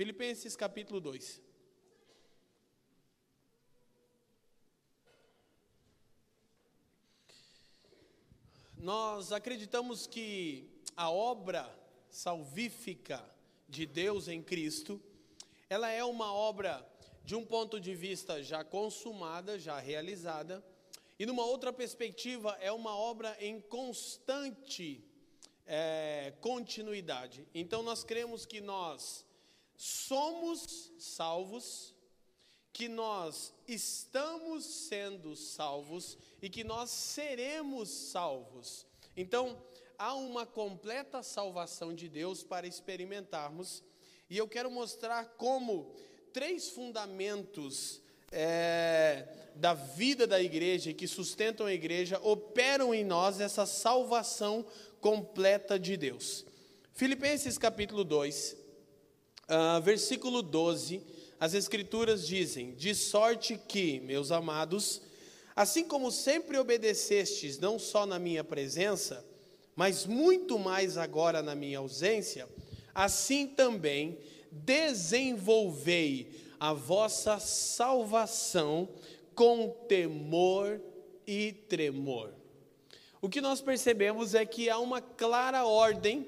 Filipenses capítulo 2. Nós acreditamos que a obra salvífica de Deus em Cristo, ela é uma obra de um ponto de vista já consumada, já realizada, e numa outra perspectiva é uma obra em constante é, continuidade. Então nós cremos que nós somos salvos, que nós estamos sendo salvos e que nós seremos salvos. Então, há uma completa salvação de Deus para experimentarmos, e eu quero mostrar como três fundamentos é, da vida da igreja que sustentam a igreja operam em nós essa salvação completa de Deus. Filipenses capítulo 2, ah, versículo 12 as Escrituras dizem: De sorte que, meus amados, assim como sempre obedecestes, não só na minha presença, mas muito mais agora na minha ausência, assim também desenvolvei a vossa salvação com temor e tremor. O que nós percebemos é que há uma clara ordem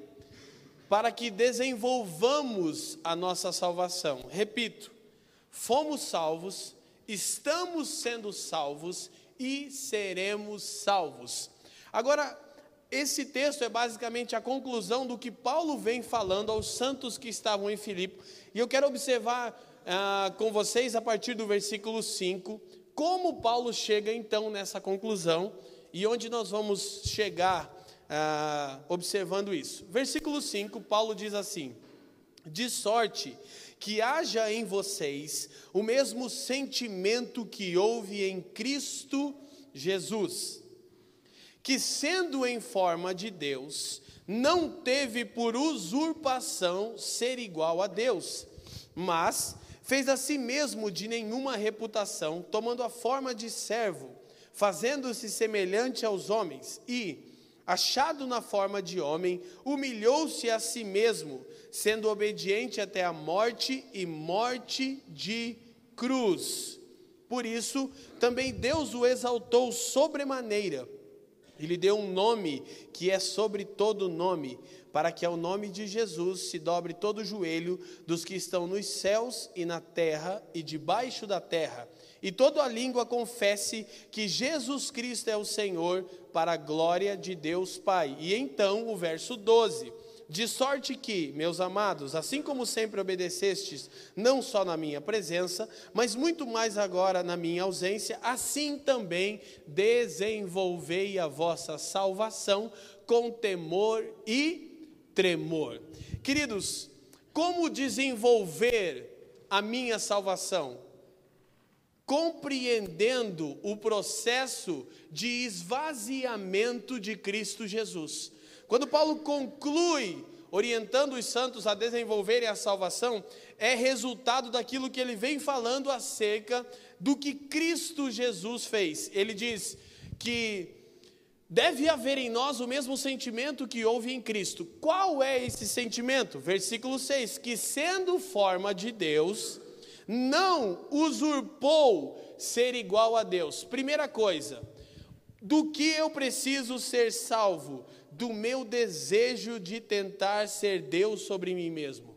para que desenvolvamos a nossa salvação. Repito, fomos salvos, estamos sendo salvos e seremos salvos. Agora, esse texto é basicamente a conclusão do que Paulo vem falando aos santos que estavam em Filipe. E eu quero observar ah, com vocês, a partir do versículo 5, como Paulo chega então nessa conclusão e onde nós vamos chegar ah, observando isso. Versículo 5, Paulo diz assim: De sorte que haja em vocês o mesmo sentimento que houve em Cristo Jesus, que sendo em forma de Deus, não teve por usurpação ser igual a Deus, mas fez a si mesmo de nenhuma reputação, tomando a forma de servo, fazendo-se semelhante aos homens, e, achado na forma de homem, humilhou-se a si mesmo, sendo obediente até a morte e morte de cruz. Por isso, também Deus o exaltou sobremaneira e lhe deu um nome que é sobre todo nome, para que ao nome de Jesus se dobre todo o joelho dos que estão nos céus e na terra e debaixo da terra, e toda a língua confesse que Jesus Cristo é o Senhor, para a glória de Deus Pai. E então, o verso 12 de sorte que, meus amados, assim como sempre obedecestes, não só na minha presença, mas muito mais agora na minha ausência, assim também desenvolvei a vossa salvação com temor e tremor. Queridos, como desenvolver a minha salvação? Compreendendo o processo de esvaziamento de Cristo Jesus. Quando Paulo conclui orientando os santos a desenvolverem a salvação, é resultado daquilo que ele vem falando acerca do que Cristo Jesus fez. Ele diz que deve haver em nós o mesmo sentimento que houve em Cristo. Qual é esse sentimento? Versículo 6: que sendo forma de Deus, não usurpou ser igual a Deus. Primeira coisa, do que eu preciso ser salvo? do meu desejo de tentar ser Deus sobre mim mesmo.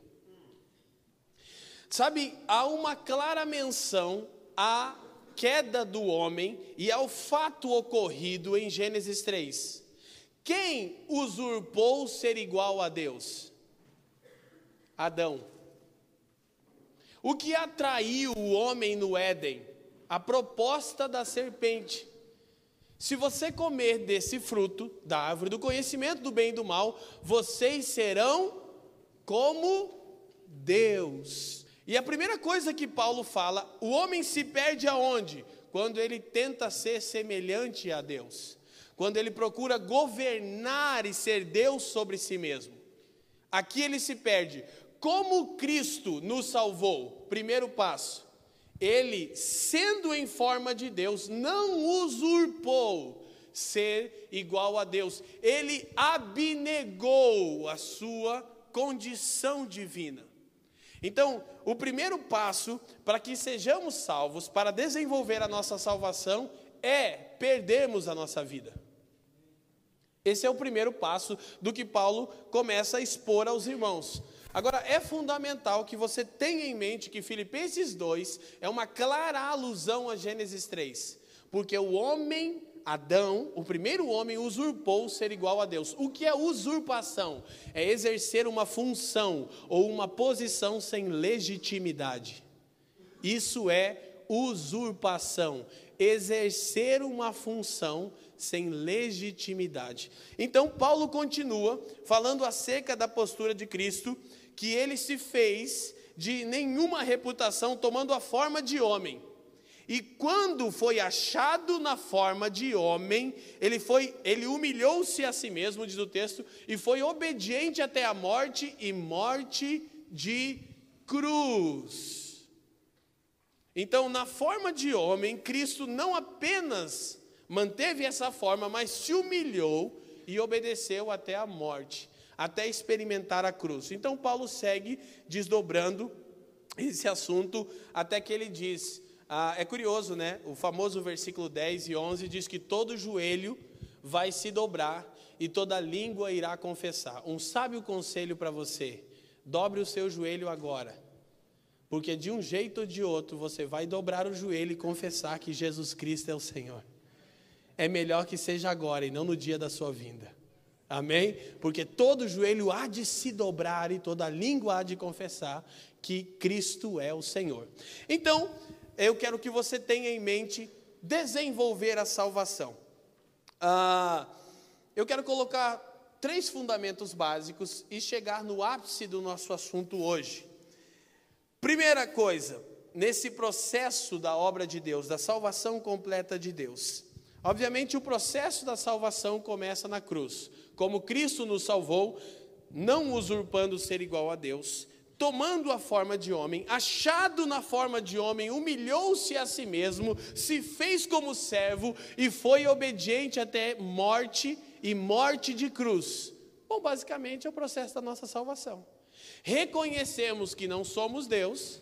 Sabe, há uma clara menção à queda do homem e ao fato ocorrido em Gênesis 3. Quem usurpou ser igual a Deus? Adão. O que atraiu o homem no Éden? A proposta da serpente. Se você comer desse fruto, da árvore do conhecimento do bem e do mal, vocês serão como Deus. E a primeira coisa que Paulo fala, o homem se perde aonde? Quando ele tenta ser semelhante a Deus. Quando ele procura governar e ser Deus sobre si mesmo. Aqui ele se perde. Como Cristo nos salvou? Primeiro passo ele, sendo em forma de Deus, não usurpou ser igual a Deus, ele abnegou a sua condição divina. Então, o primeiro passo para que sejamos salvos, para desenvolver a nossa salvação, é perdermos a nossa vida. Esse é o primeiro passo do que Paulo começa a expor aos irmãos. Agora, é fundamental que você tenha em mente que Filipenses 2 é uma clara alusão a Gênesis 3, porque o homem Adão, o primeiro homem, usurpou ser igual a Deus. O que é usurpação? É exercer uma função ou uma posição sem legitimidade. Isso é usurpação. Exercer uma função sem legitimidade. Então, Paulo continua falando acerca da postura de Cristo, que ele se fez de nenhuma reputação, tomando a forma de homem e quando foi achado na forma de homem, ele foi, ele humilhou-se a si mesmo, diz o texto, e foi obediente até a morte e morte de cruz. Então, na forma de homem, Cristo não apenas manteve essa forma, mas se humilhou e obedeceu até a morte, até experimentar a cruz. Então, Paulo segue desdobrando esse assunto até que ele diz: ah, é curioso, né? O famoso versículo 10 e 11 diz que todo joelho vai se dobrar e toda língua irá confessar. Um sábio conselho para você: dobre o seu joelho agora, porque de um jeito ou de outro você vai dobrar o joelho e confessar que Jesus Cristo é o Senhor. É melhor que seja agora e não no dia da sua vinda. Amém? Porque todo joelho há de se dobrar e toda língua há de confessar que Cristo é o Senhor. Então, eu quero que você tenha em mente desenvolver a salvação. Ah, eu quero colocar três fundamentos básicos e chegar no ápice do nosso assunto hoje. Primeira coisa, nesse processo da obra de Deus, da salvação completa de Deus. Obviamente, o processo da salvação começa na cruz. Como Cristo nos salvou, não usurpando ser igual a Deus, tomando a forma de homem, achado na forma de homem, humilhou-se a si mesmo, se fez como servo e foi obediente até morte e morte de cruz. Bom, basicamente é o processo da nossa salvação. Reconhecemos que não somos Deus,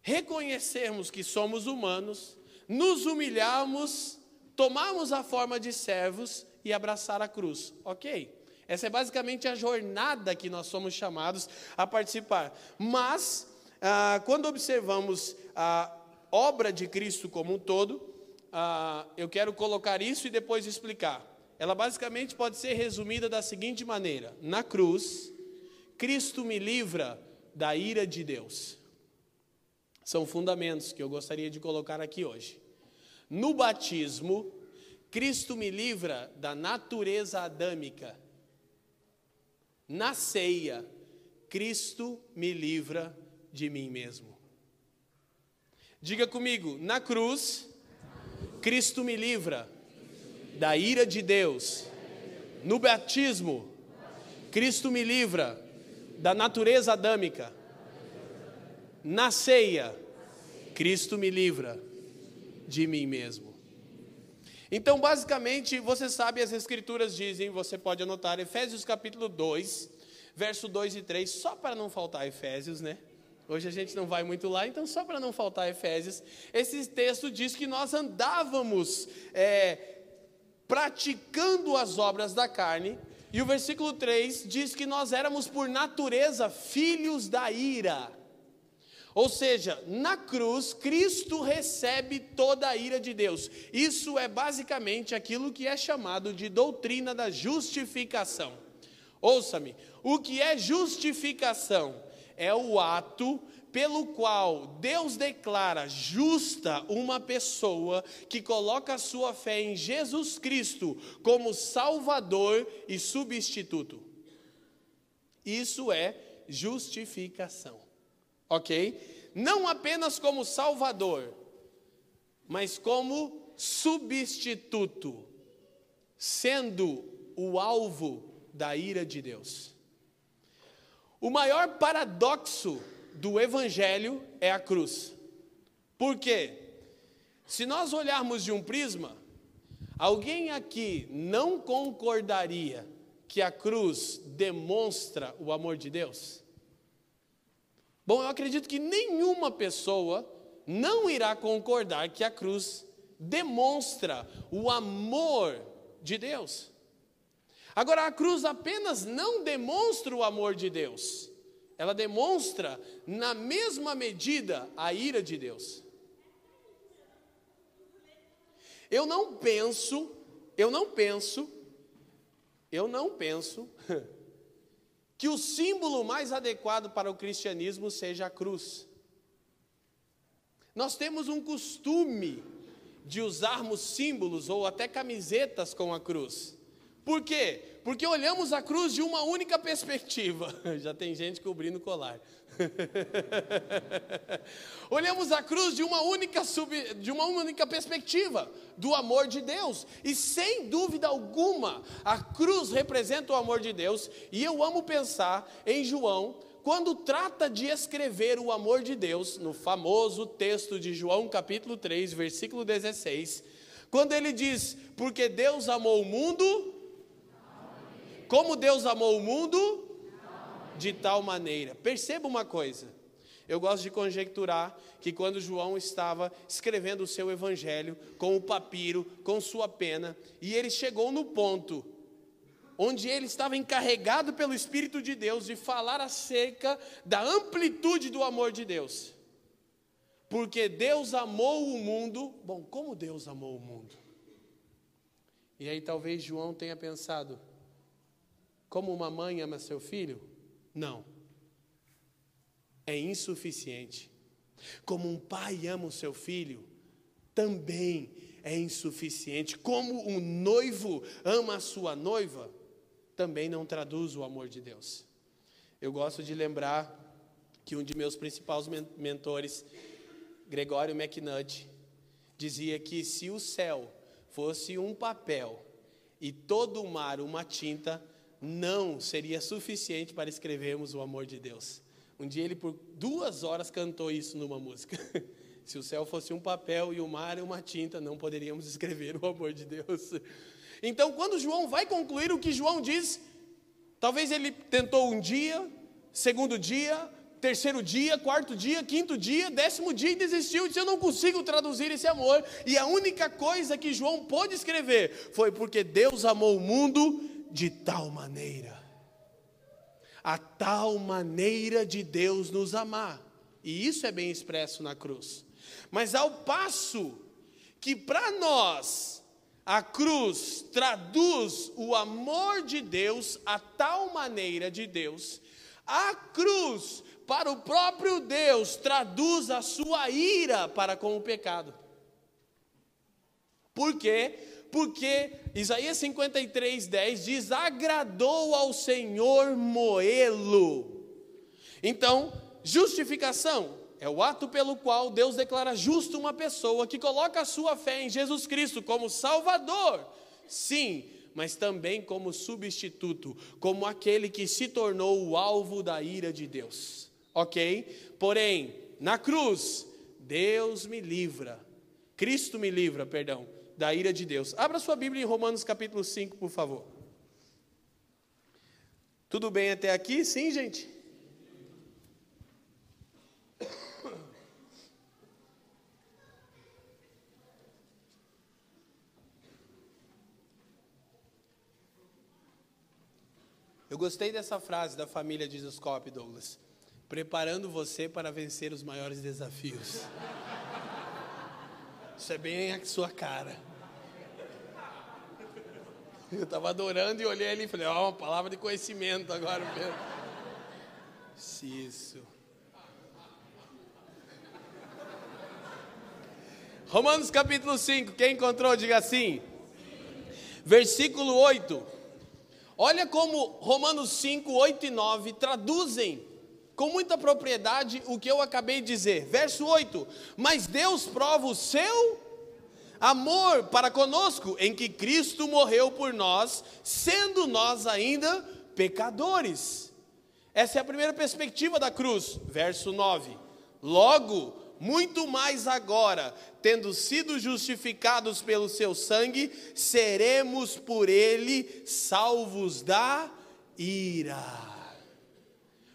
reconhecemos que somos humanos, nos humilhamos, tomamos a forma de servos e abraçar a cruz. Ok? Essa é basicamente a jornada que nós somos chamados a participar. Mas, ah, quando observamos a obra de Cristo como um todo, ah, eu quero colocar isso e depois explicar. Ela basicamente pode ser resumida da seguinte maneira: na cruz, Cristo me livra da ira de Deus. São fundamentos que eu gostaria de colocar aqui hoje. No batismo, Cristo me livra da natureza adâmica na ceia, Cristo me livra de mim mesmo. Diga comigo, na cruz, Cristo me livra da ira de Deus. No batismo, Cristo me livra da natureza adâmica. Na ceia, Cristo me livra de mim mesmo. Então, basicamente, você sabe, as escrituras dizem, você pode anotar, Efésios capítulo 2, verso 2 e 3, só para não faltar Efésios, né? Hoje a gente não vai muito lá, então só para não faltar Efésios, esse texto diz que nós andávamos é, praticando as obras da carne, e o versículo 3 diz que nós éramos por natureza filhos da ira. Ou seja, na cruz, Cristo recebe toda a ira de Deus. Isso é basicamente aquilo que é chamado de doutrina da justificação. Ouça-me, o que é justificação? É o ato pelo qual Deus declara justa uma pessoa que coloca sua fé em Jesus Cristo como Salvador e substituto. Isso é justificação ok? Não apenas como Salvador, mas como substituto, sendo o alvo da ira de Deus. O maior paradoxo do Evangelho é a cruz. Por quê? Se nós olharmos de um prisma, alguém aqui não concordaria que a cruz demonstra o amor de Deus? Bom, eu acredito que nenhuma pessoa não irá concordar que a cruz demonstra o amor de Deus. Agora, a cruz apenas não demonstra o amor de Deus, ela demonstra, na mesma medida, a ira de Deus. Eu não penso, eu não penso, eu não penso que o símbolo mais adequado para o cristianismo seja a cruz. Nós temos um costume de usarmos símbolos ou até camisetas com a cruz. Por quê? Porque olhamos a cruz de uma única perspectiva. Já tem gente cobrindo o colar. Olhamos a cruz de uma única sub, de uma única perspectiva do amor de Deus. E sem dúvida alguma, a cruz representa o amor de Deus, e eu amo pensar em João quando trata de escrever o amor de Deus, no famoso texto de João capítulo 3, versículo 16, quando ele diz: "Porque Deus amou o mundo, como Deus amou o mundo, de tal maneira. Perceba uma coisa. Eu gosto de conjecturar que quando João estava escrevendo o seu evangelho com o papiro, com sua pena, e ele chegou no ponto onde ele estava encarregado pelo Espírito de Deus de falar acerca da amplitude do amor de Deus. Porque Deus amou o mundo, bom, como Deus amou o mundo? E aí talvez João tenha pensado, como uma mãe ama seu filho? Não. É insuficiente. Como um pai ama o seu filho, também é insuficiente. Como um noivo ama a sua noiva, também não traduz o amor de Deus. Eu gosto de lembrar que um de meus principais mentores, Gregório McNutt, dizia que se o céu fosse um papel e todo o mar uma tinta, não seria suficiente para escrevermos o amor de Deus. Um dia ele, por duas horas, cantou isso numa música. Se o céu fosse um papel e o mar uma tinta, não poderíamos escrever o amor de Deus. Então, quando João vai concluir o que João diz, talvez ele tentou um dia, segundo dia, terceiro dia, quarto dia, quinto dia, décimo dia e desistiu disse: Eu não consigo traduzir esse amor. E a única coisa que João pôde escrever foi porque Deus amou o mundo de tal maneira. A tal maneira de Deus nos amar. E isso é bem expresso na cruz. Mas ao passo que para nós a cruz traduz o amor de Deus, a tal maneira de Deus, a cruz para o próprio Deus traduz a sua ira para com o pecado. Por quê? Porque Isaías 53, 10 diz: agradou ao Senhor moê-lo. Então, justificação é o ato pelo qual Deus declara justo uma pessoa que coloca a sua fé em Jesus Cristo como Salvador. Sim, mas também como substituto, como aquele que se tornou o alvo da ira de Deus. Ok? Porém, na cruz, Deus me livra, Cristo me livra, perdão, da ira de Deus. Abra sua Bíblia em Romanos capítulo 5, por favor. Tudo bem até aqui? Sim, gente? Eu gostei dessa frase da família de Zoscope, Douglas. Preparando você para vencer os maiores desafios. Isso é bem a sua cara. Eu estava adorando e olhei ali e falei, ó, oh, uma palavra de conhecimento agora mesmo. Isso. Romanos capítulo 5, quem encontrou, diga assim. Versículo 8. Olha como Romanos 5, 8 e 9 traduzem com muita propriedade o que eu acabei de dizer. Verso 8: Mas Deus prova o seu amor para conosco, em que Cristo morreu por nós, sendo nós ainda pecadores. Essa é a primeira perspectiva da cruz. Verso 9: Logo, muito mais agora, tendo sido justificados pelo seu sangue, seremos por ele salvos da ira.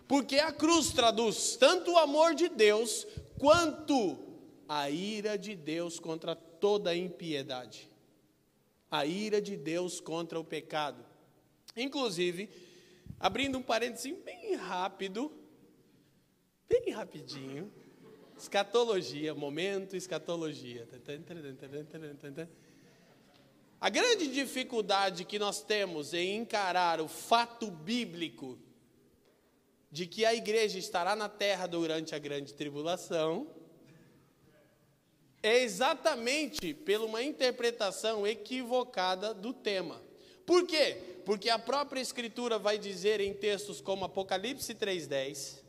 Porque a cruz traduz tanto o amor de Deus quanto a ira de Deus contra toda impiedade. A ira de Deus contra o pecado. Inclusive, abrindo um parênteses bem rápido, bem rapidinho, escatologia, momento escatologia. A grande dificuldade que nós temos em encarar o fato bíblico de que a igreja estará na terra durante a grande tribulação é exatamente pela uma interpretação equivocada do tema. Por quê? Porque a própria Escritura vai dizer em textos como Apocalipse 3,10,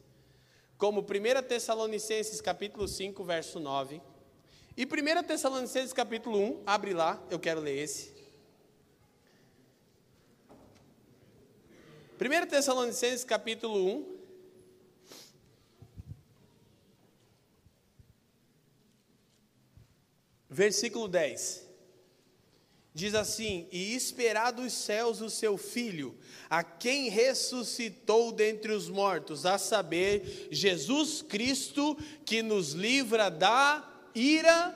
como 1 Tessalonicenses capítulo 5, verso 9, e 1 Tessalonicenses capítulo 1, abre lá, eu quero ler esse. 1 Tessalonicenses capítulo 1. Versículo 10. Diz assim: E esperar dos céus o seu filho, a quem ressuscitou dentre os mortos, a saber, Jesus Cristo, que nos livra da ira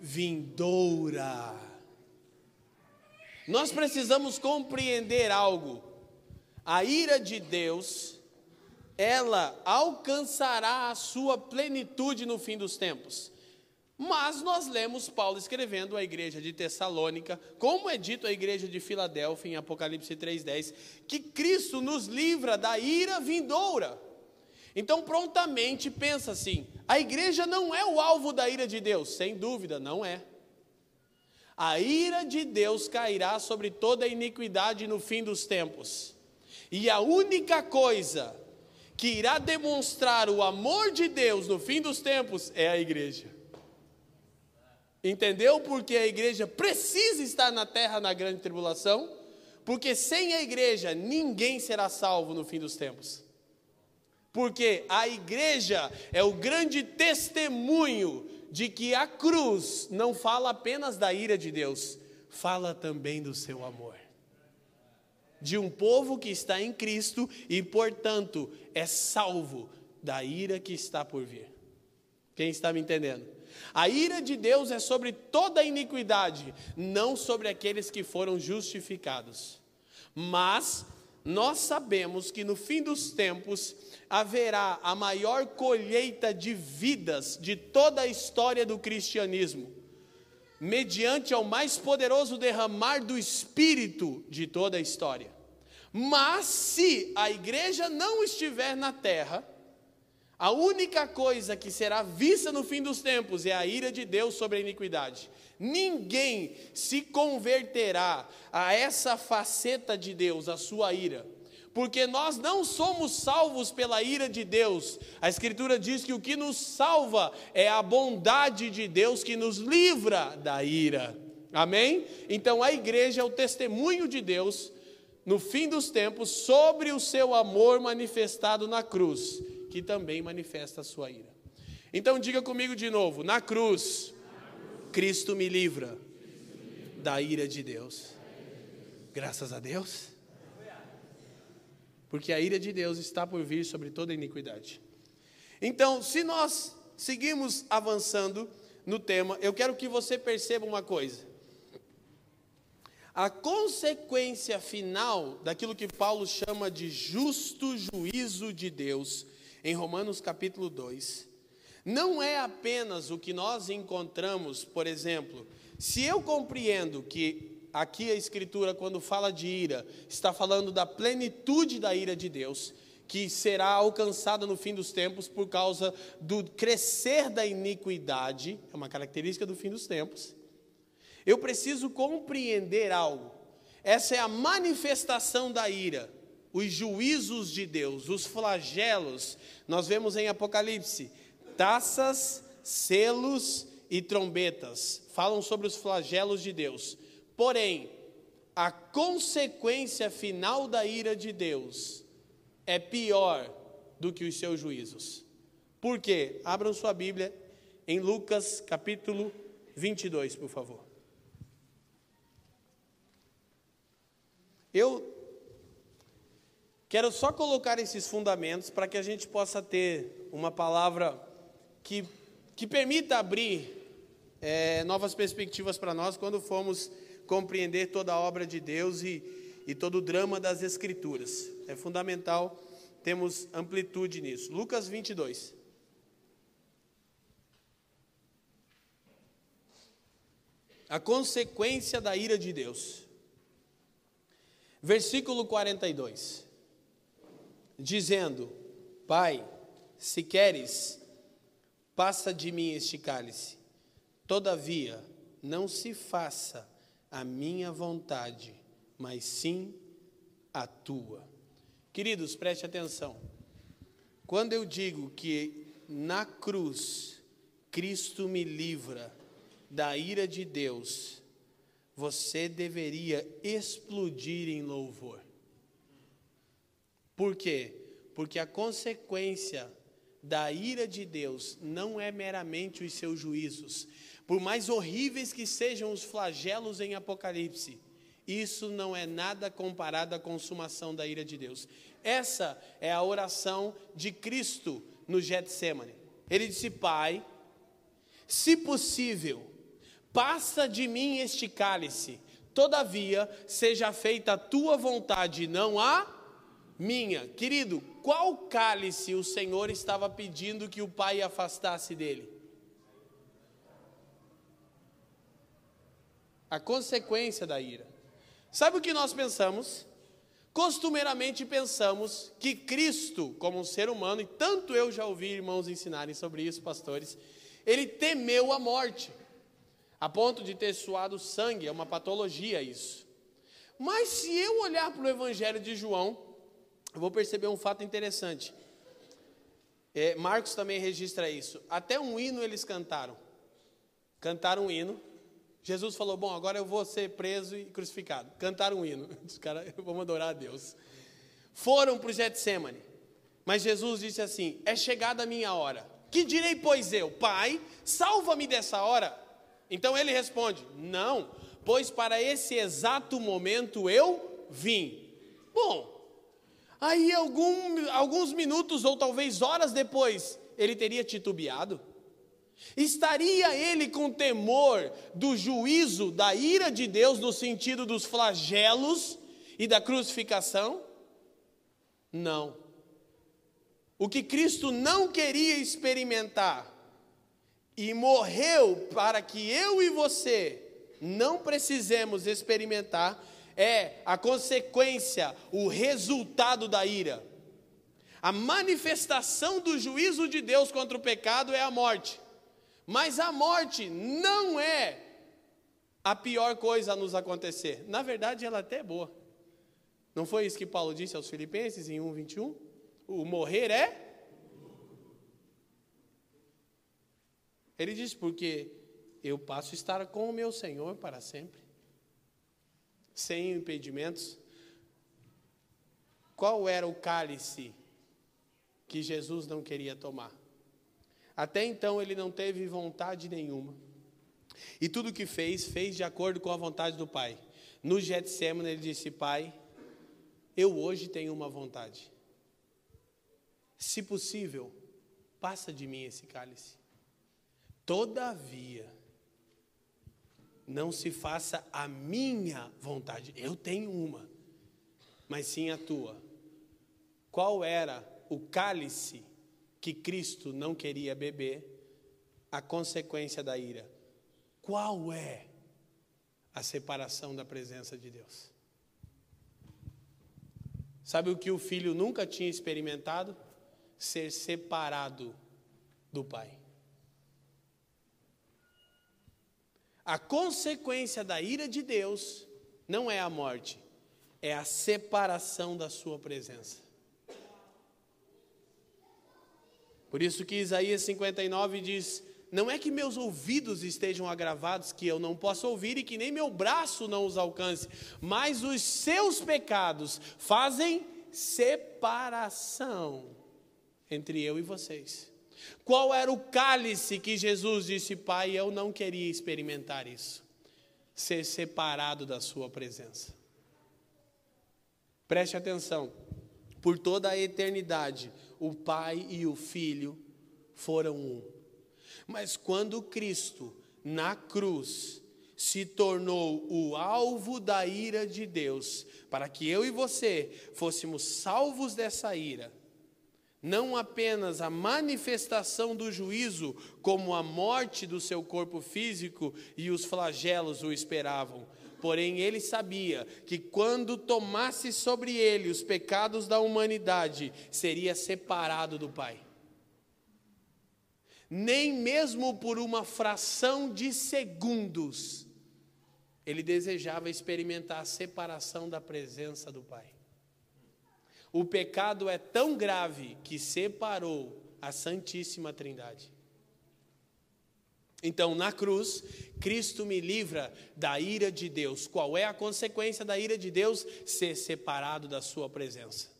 vindoura. Nós precisamos compreender algo. A ira de Deus, ela alcançará a sua plenitude no fim dos tempos. Mas nós lemos Paulo escrevendo à igreja de Tessalônica, como é dito à igreja de Filadélfia em Apocalipse 3:10, que Cristo nos livra da ira vindoura. Então, prontamente pensa assim: a igreja não é o alvo da ira de Deus, sem dúvida, não é. A ira de Deus cairá sobre toda a iniquidade no fim dos tempos. E a única coisa que irá demonstrar o amor de Deus no fim dos tempos é a igreja. Entendeu porque a igreja precisa estar na terra na grande tribulação? Porque sem a igreja ninguém será salvo no fim dos tempos. Porque a igreja é o grande testemunho de que a cruz não fala apenas da ira de Deus, fala também do seu amor. De um povo que está em Cristo e, portanto, é salvo da ira que está por vir. Quem está me entendendo? A ira de Deus é sobre toda a iniquidade, não sobre aqueles que foram justificados. Mas nós sabemos que no fim dos tempos haverá a maior colheita de vidas de toda a história do cristianismo, mediante ao mais poderoso derramar do Espírito de toda a história. Mas se a igreja não estiver na terra, a única coisa que será vista no fim dos tempos é a ira de Deus sobre a iniquidade. Ninguém se converterá a essa faceta de Deus, a sua ira. Porque nós não somos salvos pela ira de Deus. A Escritura diz que o que nos salva é a bondade de Deus que nos livra da ira. Amém? Então a igreja é o testemunho de Deus no fim dos tempos sobre o seu amor manifestado na cruz que também manifesta a sua ira. Então diga comigo de novo: na cruz, Cristo me livra da ira de Deus. Graças a Deus. Porque a ira de Deus está por vir sobre toda iniquidade. Então, se nós seguimos avançando no tema, eu quero que você perceba uma coisa. A consequência final daquilo que Paulo chama de justo juízo de Deus em Romanos capítulo 2, não é apenas o que nós encontramos, por exemplo, se eu compreendo que aqui a Escritura, quando fala de ira, está falando da plenitude da ira de Deus, que será alcançada no fim dos tempos por causa do crescer da iniquidade, é uma característica do fim dos tempos. Eu preciso compreender algo. Essa é a manifestação da ira os juízos de Deus, os flagelos, nós vemos em Apocalipse, taças, selos e trombetas, falam sobre os flagelos de Deus. Porém, a consequência final da ira de Deus é pior do que os seus juízos. Por quê? Abram sua Bíblia em Lucas capítulo 22, por favor. Eu Quero só colocar esses fundamentos para que a gente possa ter uma palavra que, que permita abrir é, novas perspectivas para nós quando formos compreender toda a obra de Deus e, e todo o drama das Escrituras. É fundamental termos amplitude nisso. Lucas 22. A consequência da ira de Deus. Versículo 42 dizendo: Pai, se queres, passa de mim este cálice. Todavia, não se faça a minha vontade, mas sim a tua. Queridos, preste atenção. Quando eu digo que na cruz Cristo me livra da ira de Deus, você deveria explodir em louvor. Por quê? Porque a consequência da ira de Deus não é meramente os seus juízos. Por mais horríveis que sejam os flagelos em Apocalipse, isso não é nada comparado à consumação da ira de Deus. Essa é a oração de Cristo no Getsemane. Ele disse: Pai, se possível, passa de mim este cálice, todavia seja feita a tua vontade, não a minha. Querido, qual cálice o Senhor estava pedindo que o Pai afastasse dele? A consequência da ira. Sabe o que nós pensamos? Costumeiramente pensamos que Cristo, como um ser humano, e tanto eu já ouvi irmãos ensinarem sobre isso, pastores, ele temeu a morte, a ponto de ter suado sangue, é uma patologia isso. Mas se eu olhar para o Evangelho de João, eu vou perceber um fato interessante. É, Marcos também registra isso. Até um hino eles cantaram. Cantaram um hino. Jesus falou: Bom, agora eu vou ser preso e crucificado. Cantaram um hino. Os caras, vamos adorar a Deus. Foram para o Getsemane. Mas Jesus disse assim: É chegada a minha hora. Que direi, pois eu, Pai, salva-me dessa hora? Então ele responde: Não, pois para esse exato momento eu vim. Bom, Aí, algum, alguns minutos ou talvez horas depois, ele teria titubeado? Estaria ele com temor do juízo, da ira de Deus, no sentido dos flagelos e da crucificação? Não. O que Cristo não queria experimentar e morreu para que eu e você não precisemos experimentar é a consequência, o resultado da ira. A manifestação do juízo de Deus contra o pecado é a morte. Mas a morte não é a pior coisa a nos acontecer. Na verdade, ela até é boa. Não foi isso que Paulo disse aos Filipenses em 1:21? O morrer é Ele diz porque eu passo a estar com o meu Senhor para sempre sem impedimentos. Qual era o cálice que Jesus não queria tomar? Até então ele não teve vontade nenhuma. E tudo que fez, fez de acordo com a vontade do Pai. No Getsemane ele disse: Pai, eu hoje tenho uma vontade. Se possível, passa de mim esse cálice. Todavia, não se faça a minha vontade, eu tenho uma, mas sim a tua. Qual era o cálice que Cristo não queria beber, a consequência da ira? Qual é a separação da presença de Deus? Sabe o que o filho nunca tinha experimentado? Ser separado do Pai. A consequência da ira de Deus não é a morte, é a separação da sua presença. Por isso que Isaías 59 diz: Não é que meus ouvidos estejam agravados, que eu não possa ouvir e que nem meu braço não os alcance, mas os seus pecados fazem separação entre eu e vocês. Qual era o cálice que Jesus disse, Pai, eu não queria experimentar isso, ser separado da Sua presença. Preste atenção, por toda a eternidade, o Pai e o Filho foram um. Mas quando Cristo, na cruz, se tornou o alvo da ira de Deus, para que eu e você fôssemos salvos dessa ira, não apenas a manifestação do juízo, como a morte do seu corpo físico e os flagelos o esperavam, porém ele sabia que quando tomasse sobre ele os pecados da humanidade, seria separado do Pai. Nem mesmo por uma fração de segundos, ele desejava experimentar a separação da presença do Pai. O pecado é tão grave que separou a Santíssima Trindade. Então, na cruz, Cristo me livra da ira de Deus. Qual é a consequência da ira de Deus? Ser separado da Sua presença.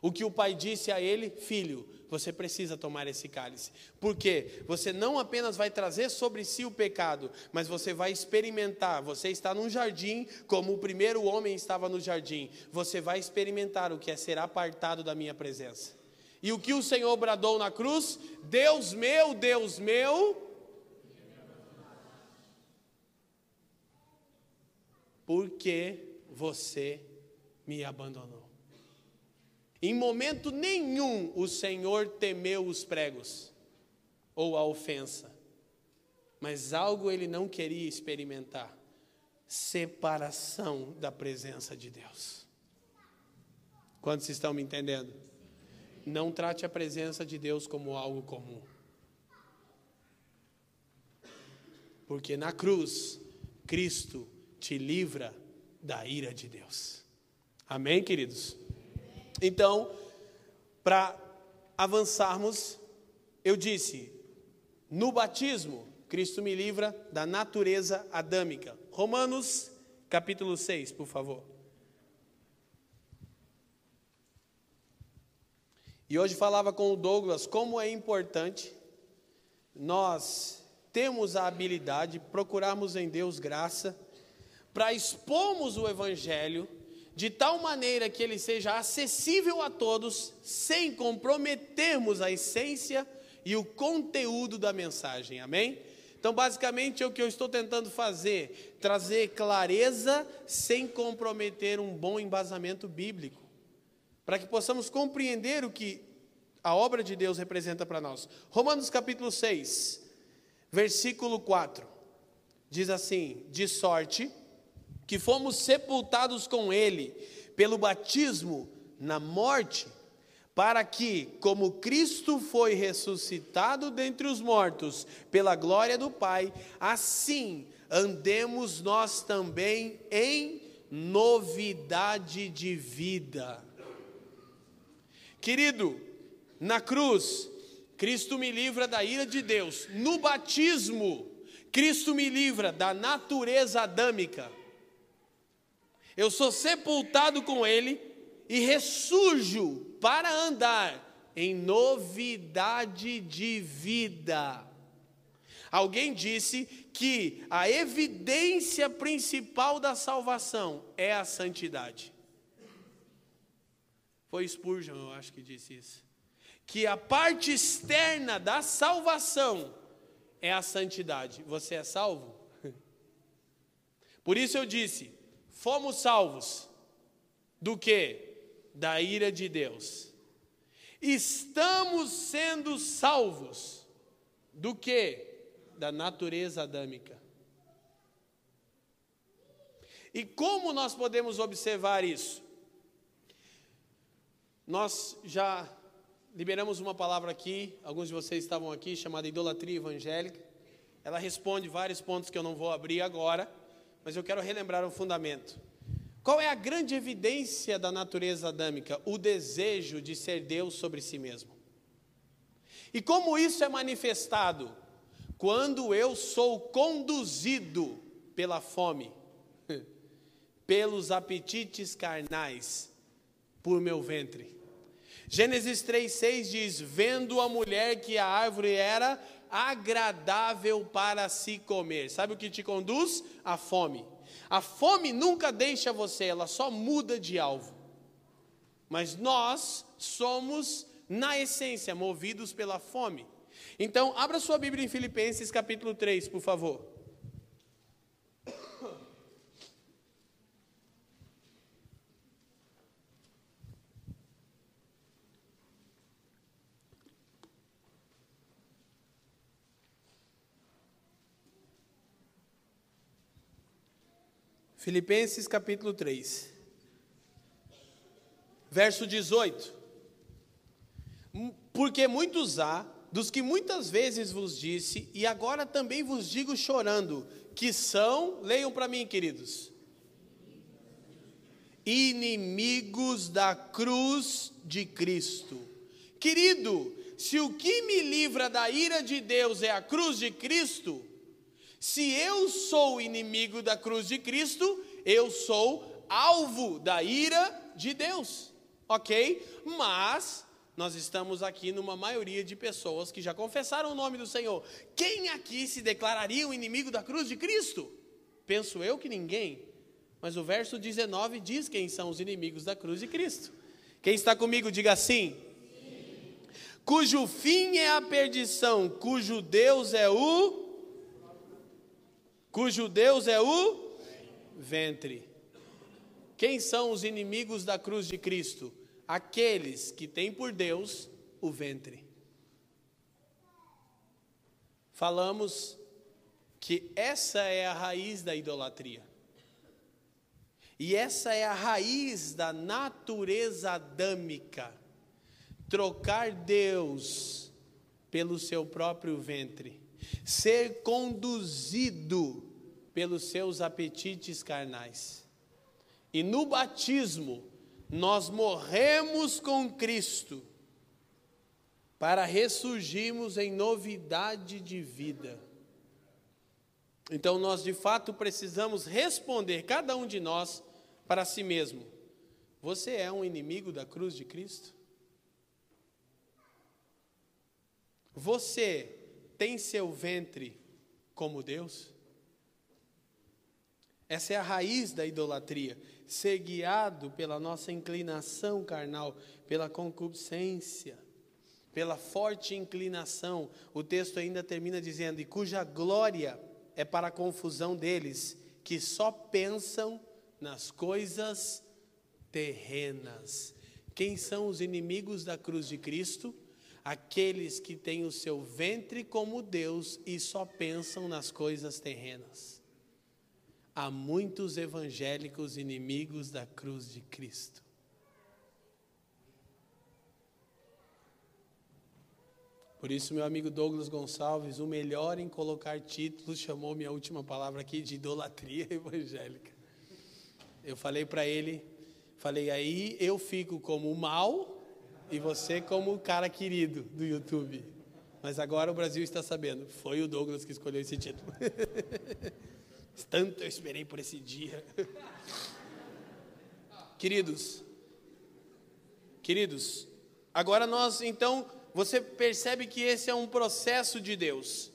O que o pai disse a ele, filho, você precisa tomar esse cálice. Porque você não apenas vai trazer sobre si o pecado, mas você vai experimentar. Você está num jardim, como o primeiro homem estava no jardim. Você vai experimentar o que é ser apartado da minha presença. E o que o Senhor bradou na cruz? Deus meu, Deus meu. Por que você me abandonou? Em momento nenhum o Senhor temeu os pregos ou a ofensa, mas algo ele não queria experimentar: separação da presença de Deus. Quantos estão me entendendo? Não trate a presença de Deus como algo comum. Porque na cruz, Cristo te livra da ira de Deus. Amém, queridos? Então, para avançarmos, eu disse: no batismo, Cristo me livra da natureza adâmica. Romanos, capítulo 6, por favor. E hoje falava com o Douglas como é importante nós temos a habilidade, procurarmos em Deus graça, para expormos o Evangelho de tal maneira que ele seja acessível a todos, sem comprometermos a essência e o conteúdo da mensagem. Amém? Então, basicamente, é o que eu estou tentando fazer: trazer clareza sem comprometer um bom embasamento bíblico, para que possamos compreender o que a obra de Deus representa para nós. Romanos capítulo 6, versículo 4, diz assim: De sorte que fomos sepultados com Ele pelo batismo na morte, para que, como Cristo foi ressuscitado dentre os mortos pela glória do Pai, assim andemos nós também em novidade de vida. Querido, na cruz, Cristo me livra da ira de Deus. No batismo, Cristo me livra da natureza adâmica. Eu sou sepultado com Ele e ressurjo para andar em novidade de vida. Alguém disse que a evidência principal da salvação é a santidade. Foi Spurgeon, eu acho que disse isso. Que a parte externa da salvação é a santidade. Você é salvo? Por isso eu disse: fomos salvos do que? Da ira de Deus. Estamos sendo salvos do que? Da natureza adâmica. E como nós podemos observar isso? Nós já liberamos uma palavra aqui, alguns de vocês estavam aqui, chamada idolatria evangélica. Ela responde vários pontos que eu não vou abrir agora mas eu quero relembrar o fundamento. Qual é a grande evidência da natureza adâmica? O desejo de ser Deus sobre si mesmo. E como isso é manifestado? Quando eu sou conduzido pela fome, pelos apetites carnais, por meu ventre. Gênesis 3,6 diz: Vendo a mulher que a árvore era agradável para se comer. Sabe o que te conduz? A fome. A fome nunca deixa você, ela só muda de alvo. mas nós somos, na essência, movidos pela fome. Então, abra sua Bíblia em Filipenses capítulo 3, por favor. Filipenses capítulo 3, verso 18. Porque muitos há, dos que muitas vezes vos disse, e agora também vos digo chorando, que são, leiam para mim, queridos, inimigos da cruz de Cristo. Querido, se o que me livra da ira de Deus é a cruz de Cristo, se eu sou inimigo da cruz de Cristo, eu sou alvo da ira de Deus, ok? Mas nós estamos aqui numa maioria de pessoas que já confessaram o nome do Senhor. Quem aqui se declararia o inimigo da cruz de Cristo? Penso eu que ninguém. Mas o verso 19 diz quem são os inimigos da cruz de Cristo. Quem está comigo, diga assim: cujo fim é a perdição, cujo Deus é o cujo Deus é o ventre. Quem são os inimigos da cruz de Cristo? Aqueles que têm por Deus o ventre. Falamos que essa é a raiz da idolatria. E essa é a raiz da natureza adâmica. Trocar Deus pelo seu próprio ventre ser conduzido pelos seus apetites carnais. E no batismo, nós morremos com Cristo para ressurgirmos em novidade de vida. Então, nós de fato precisamos responder, cada um de nós, para si mesmo: Você é um inimigo da cruz de Cristo? Você tem seu ventre como Deus? Essa é a raiz da idolatria, ser guiado pela nossa inclinação carnal, pela concupiscência, pela forte inclinação. O texto ainda termina dizendo: e cuja glória é para a confusão deles, que só pensam nas coisas terrenas. Quem são os inimigos da cruz de Cristo? aqueles que têm o seu ventre como Deus e só pensam nas coisas terrenas. Há muitos evangélicos inimigos da cruz de Cristo. Por isso, meu amigo Douglas Gonçalves, o melhor em colocar títulos, chamou minha última palavra aqui de idolatria evangélica. Eu falei para ele, falei, aí eu fico como o mal e você como o cara querido do YouTube. Mas agora o Brasil está sabendo. Foi o Douglas que escolheu esse título. Tanto eu esperei por esse dia. Queridos, queridos, agora nós então, você percebe que esse é um processo de Deus.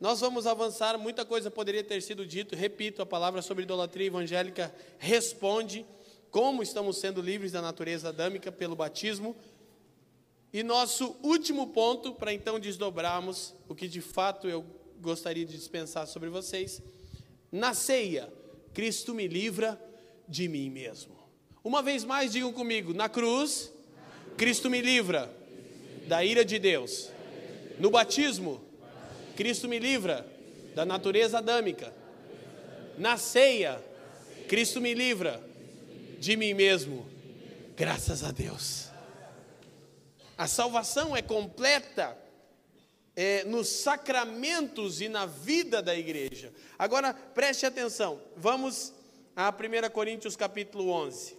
Nós vamos avançar, muita coisa poderia ter sido dito, repito, a palavra sobre idolatria evangélica responde como estamos sendo livres da natureza adâmica pelo batismo. E nosso último ponto, para então desdobrarmos o que de fato eu gostaria de dispensar sobre vocês. Na ceia, Cristo me livra de mim mesmo. Uma vez mais, digam comigo: na cruz, Cristo me livra da ira de Deus. No batismo, Cristo me livra da natureza adâmica. Na ceia, Cristo me livra de mim mesmo. Graças a Deus. A salvação é completa é, nos sacramentos e na vida da igreja. Agora, preste atenção. Vamos a 1 Coríntios capítulo 11.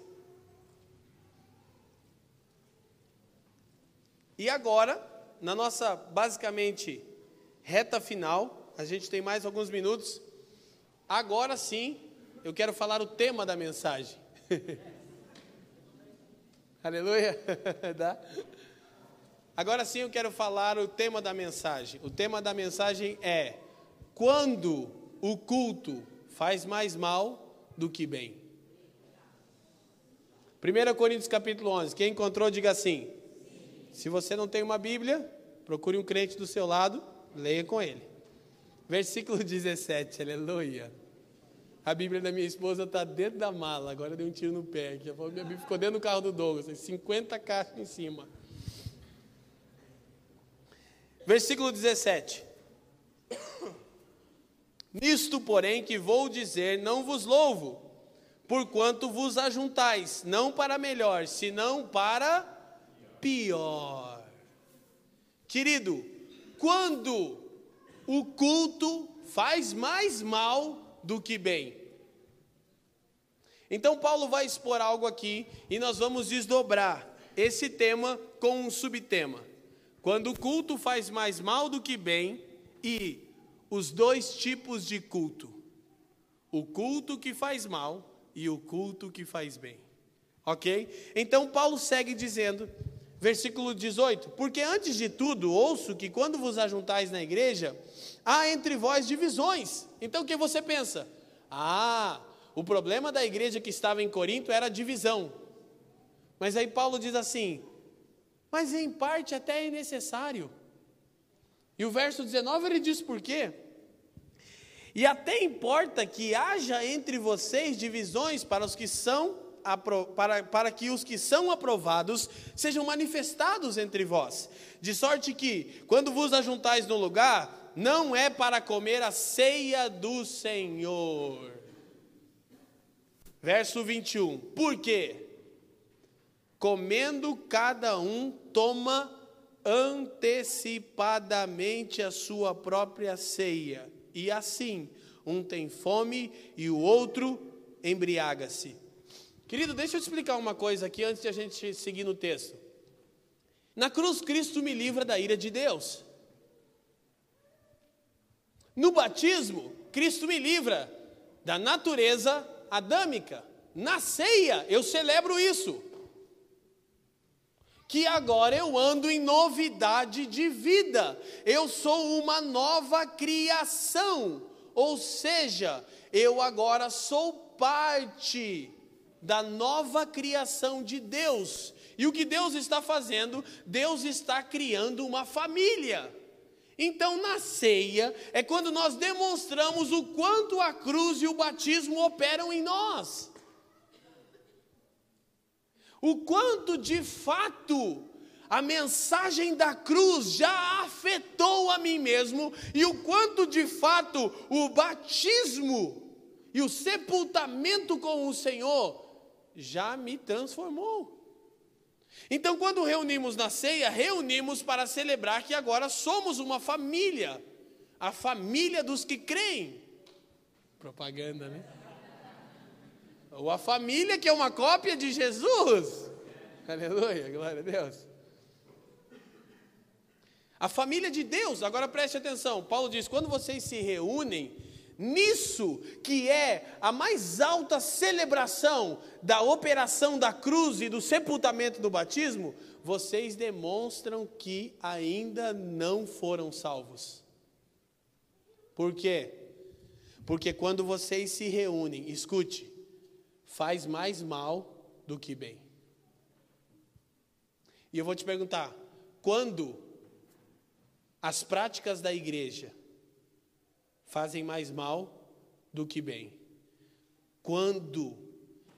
E agora, na nossa basicamente reta final, a gente tem mais alguns minutos. Agora sim, eu quero falar o tema da mensagem. Aleluia. Tá? Agora sim eu quero falar o tema da mensagem. O tema da mensagem é: quando o culto faz mais mal do que bem. 1 Coríntios capítulo 11. Quem encontrou, diga assim. Se você não tem uma Bíblia, procure um crente do seu lado, leia com ele. Versículo 17, aleluia. A Bíblia da minha esposa está dentro da mala, agora deu um tiro no pé. Minha Bíblia ficou dentro do carro do Douglas, 50 caixas em cima. Versículo 17. Nisto, porém, que vou dizer, não vos louvo, porquanto vos ajuntais, não para melhor, senão para pior. Querido, quando o culto faz mais mal do que bem. Então, Paulo vai expor algo aqui e nós vamos desdobrar esse tema com um subtema. Quando o culto faz mais mal do que bem e os dois tipos de culto: o culto que faz mal e o culto que faz bem. Ok? Então, Paulo segue dizendo, versículo 18: Porque antes de tudo ouço que quando vos ajuntais na igreja, há entre vós divisões. Então, o que você pensa? Ah, o problema da igreja que estava em Corinto era a divisão. Mas aí Paulo diz assim: Mas em parte até é necessário. E o verso 19 ele diz por quê? E até importa que haja entre vocês divisões para os que são para, para que os que são aprovados sejam manifestados entre vós, de sorte que, quando vos ajuntais no lugar, não é para comer a ceia do Senhor. Verso 21. Por quê? Comendo cada um toma antecipadamente a sua própria ceia e assim, um tem fome e o outro embriaga-se. Querido, deixa eu te explicar uma coisa aqui antes de a gente seguir no texto. Na cruz, Cristo me livra da ira de Deus. No batismo, Cristo me livra da natureza adâmica. Na ceia, eu celebro isso. Que agora eu ando em novidade de vida. Eu sou uma nova criação. Ou seja, eu agora sou parte da nova criação de Deus. E o que Deus está fazendo? Deus está criando uma família. Então, na ceia, é quando nós demonstramos o quanto a cruz e o batismo operam em nós. O quanto de fato a mensagem da cruz já afetou a mim mesmo, e o quanto de fato o batismo e o sepultamento com o Senhor já me transformou. Então, quando reunimos na ceia, reunimos para celebrar que agora somos uma família, a família dos que creem. Propaganda, né? Ou a família que é uma cópia de Jesus. Aleluia, glória a Deus. A família de Deus, agora preste atenção. Paulo diz: quando vocês se reúnem, Nisso que é a mais alta celebração da operação da cruz e do sepultamento do batismo, vocês demonstram que ainda não foram salvos. Por quê? Porque quando vocês se reúnem, escute, faz mais mal do que bem. E eu vou te perguntar: quando as práticas da igreja fazem mais mal do que bem. Quando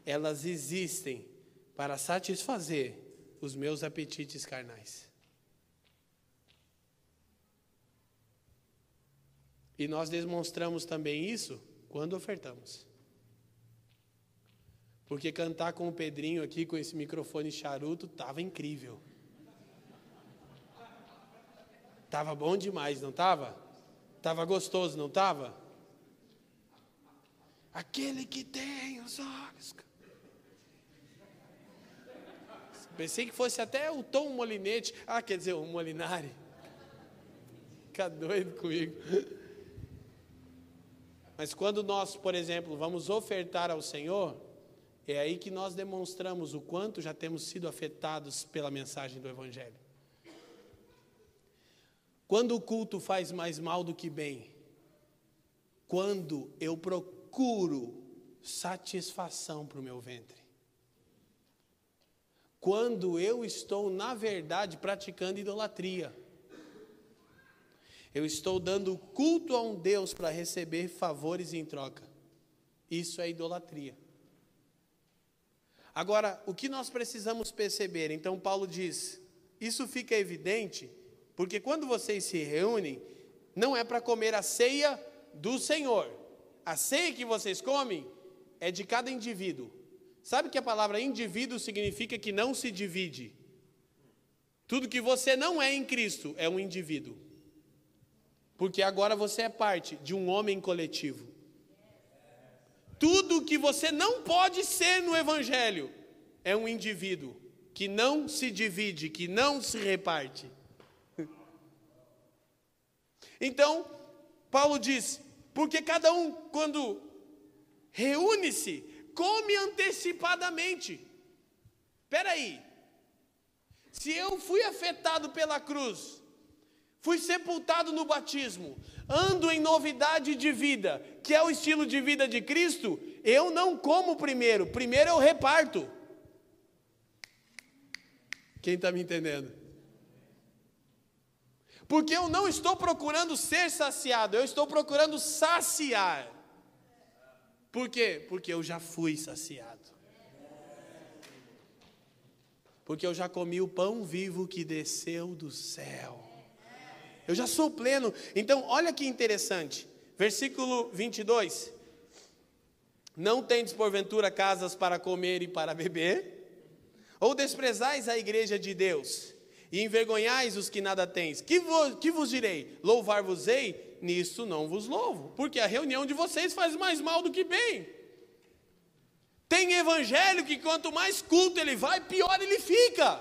elas existem para satisfazer os meus apetites carnais. E nós demonstramos também isso quando ofertamos. Porque cantar com o Pedrinho aqui, com esse microfone charuto, estava incrível. Estava bom demais, não estava? Estava gostoso, não estava? Aquele que tem os olhos. Pensei que fosse até o Tom Molinete. Ah, quer dizer, o Molinari. Fica doido comigo. Mas quando nós, por exemplo, vamos ofertar ao Senhor, é aí que nós demonstramos o quanto já temos sido afetados pela mensagem do Evangelho. Quando o culto faz mais mal do que bem? Quando eu procuro satisfação para o meu ventre. quando eu estou, na verdade, praticando idolatria. Eu estou dando culto a um Deus para receber favores em troca. Isso é idolatria. Agora, o que nós precisamos perceber? Então, Paulo diz: isso fica evidente, porque quando vocês se reúnem, não é para comer a ceia do Senhor. A ceia que vocês comem é de cada indivíduo. Sabe que a palavra indivíduo significa que não se divide? Tudo que você não é em Cristo é um indivíduo. Porque agora você é parte de um homem coletivo. Tudo que você não pode ser no Evangelho é um indivíduo que não se divide, que não se reparte. Então, Paulo diz: porque cada um, quando reúne-se, come antecipadamente. Espera aí. Se eu fui afetado pela cruz, fui sepultado no batismo, ando em novidade de vida, que é o estilo de vida de Cristo, eu não como primeiro, primeiro eu reparto. Quem está me entendendo? Porque eu não estou procurando ser saciado, eu estou procurando saciar. Por quê? Porque eu já fui saciado. Porque eu já comi o pão vivo que desceu do céu. Eu já sou pleno. Então, olha que interessante. Versículo 22. Não tendes porventura casas para comer e para beber? Ou desprezais a igreja de Deus e envergonhais os que nada tens? Que, vo, que vos direi? Louvar-vos-ei? Nisso não vos louvo, porque a reunião de vocês faz mais mal do que bem. Tem evangelho que quanto mais culto ele vai, pior ele fica.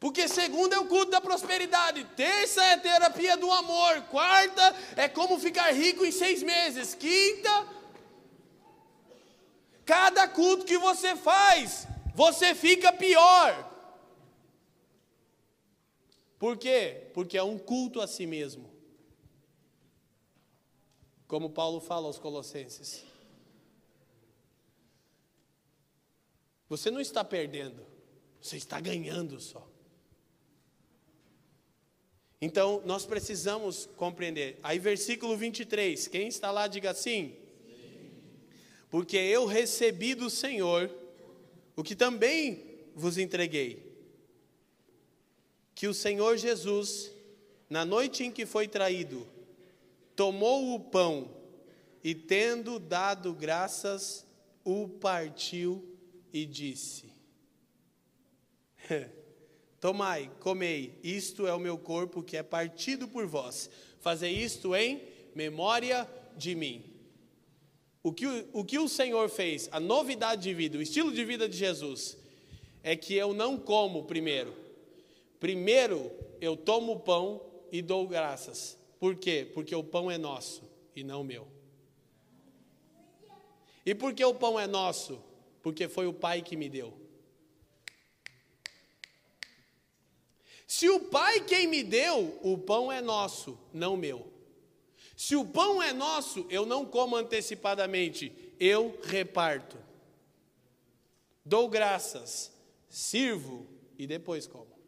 Porque segunda é o culto da prosperidade, terça é terapia do amor, quarta é como ficar rico em seis meses, quinta, cada culto que você faz, você fica pior. Por quê? Porque é um culto a si mesmo. Como Paulo fala aos Colossenses. Você não está perdendo, você está ganhando só. Então, nós precisamos compreender. Aí, versículo 23, quem está lá, diga assim: Porque eu recebi do Senhor o que também vos entreguei. Que o Senhor Jesus, na noite em que foi traído, tomou o pão e, tendo dado graças, o partiu e disse: Tomai, comei, isto é o meu corpo que é partido por vós. Fazei isto em memória de mim. O que, o que o Senhor fez, a novidade de vida, o estilo de vida de Jesus, é que eu não como primeiro. Primeiro eu tomo o pão e dou graças. Por quê? Porque o pão é nosso e não meu. E por que o pão é nosso? Porque foi o Pai que me deu. Se o Pai quem me deu, o pão é nosso, não meu. Se o pão é nosso, eu não como antecipadamente, eu reparto. Dou graças, sirvo e depois como.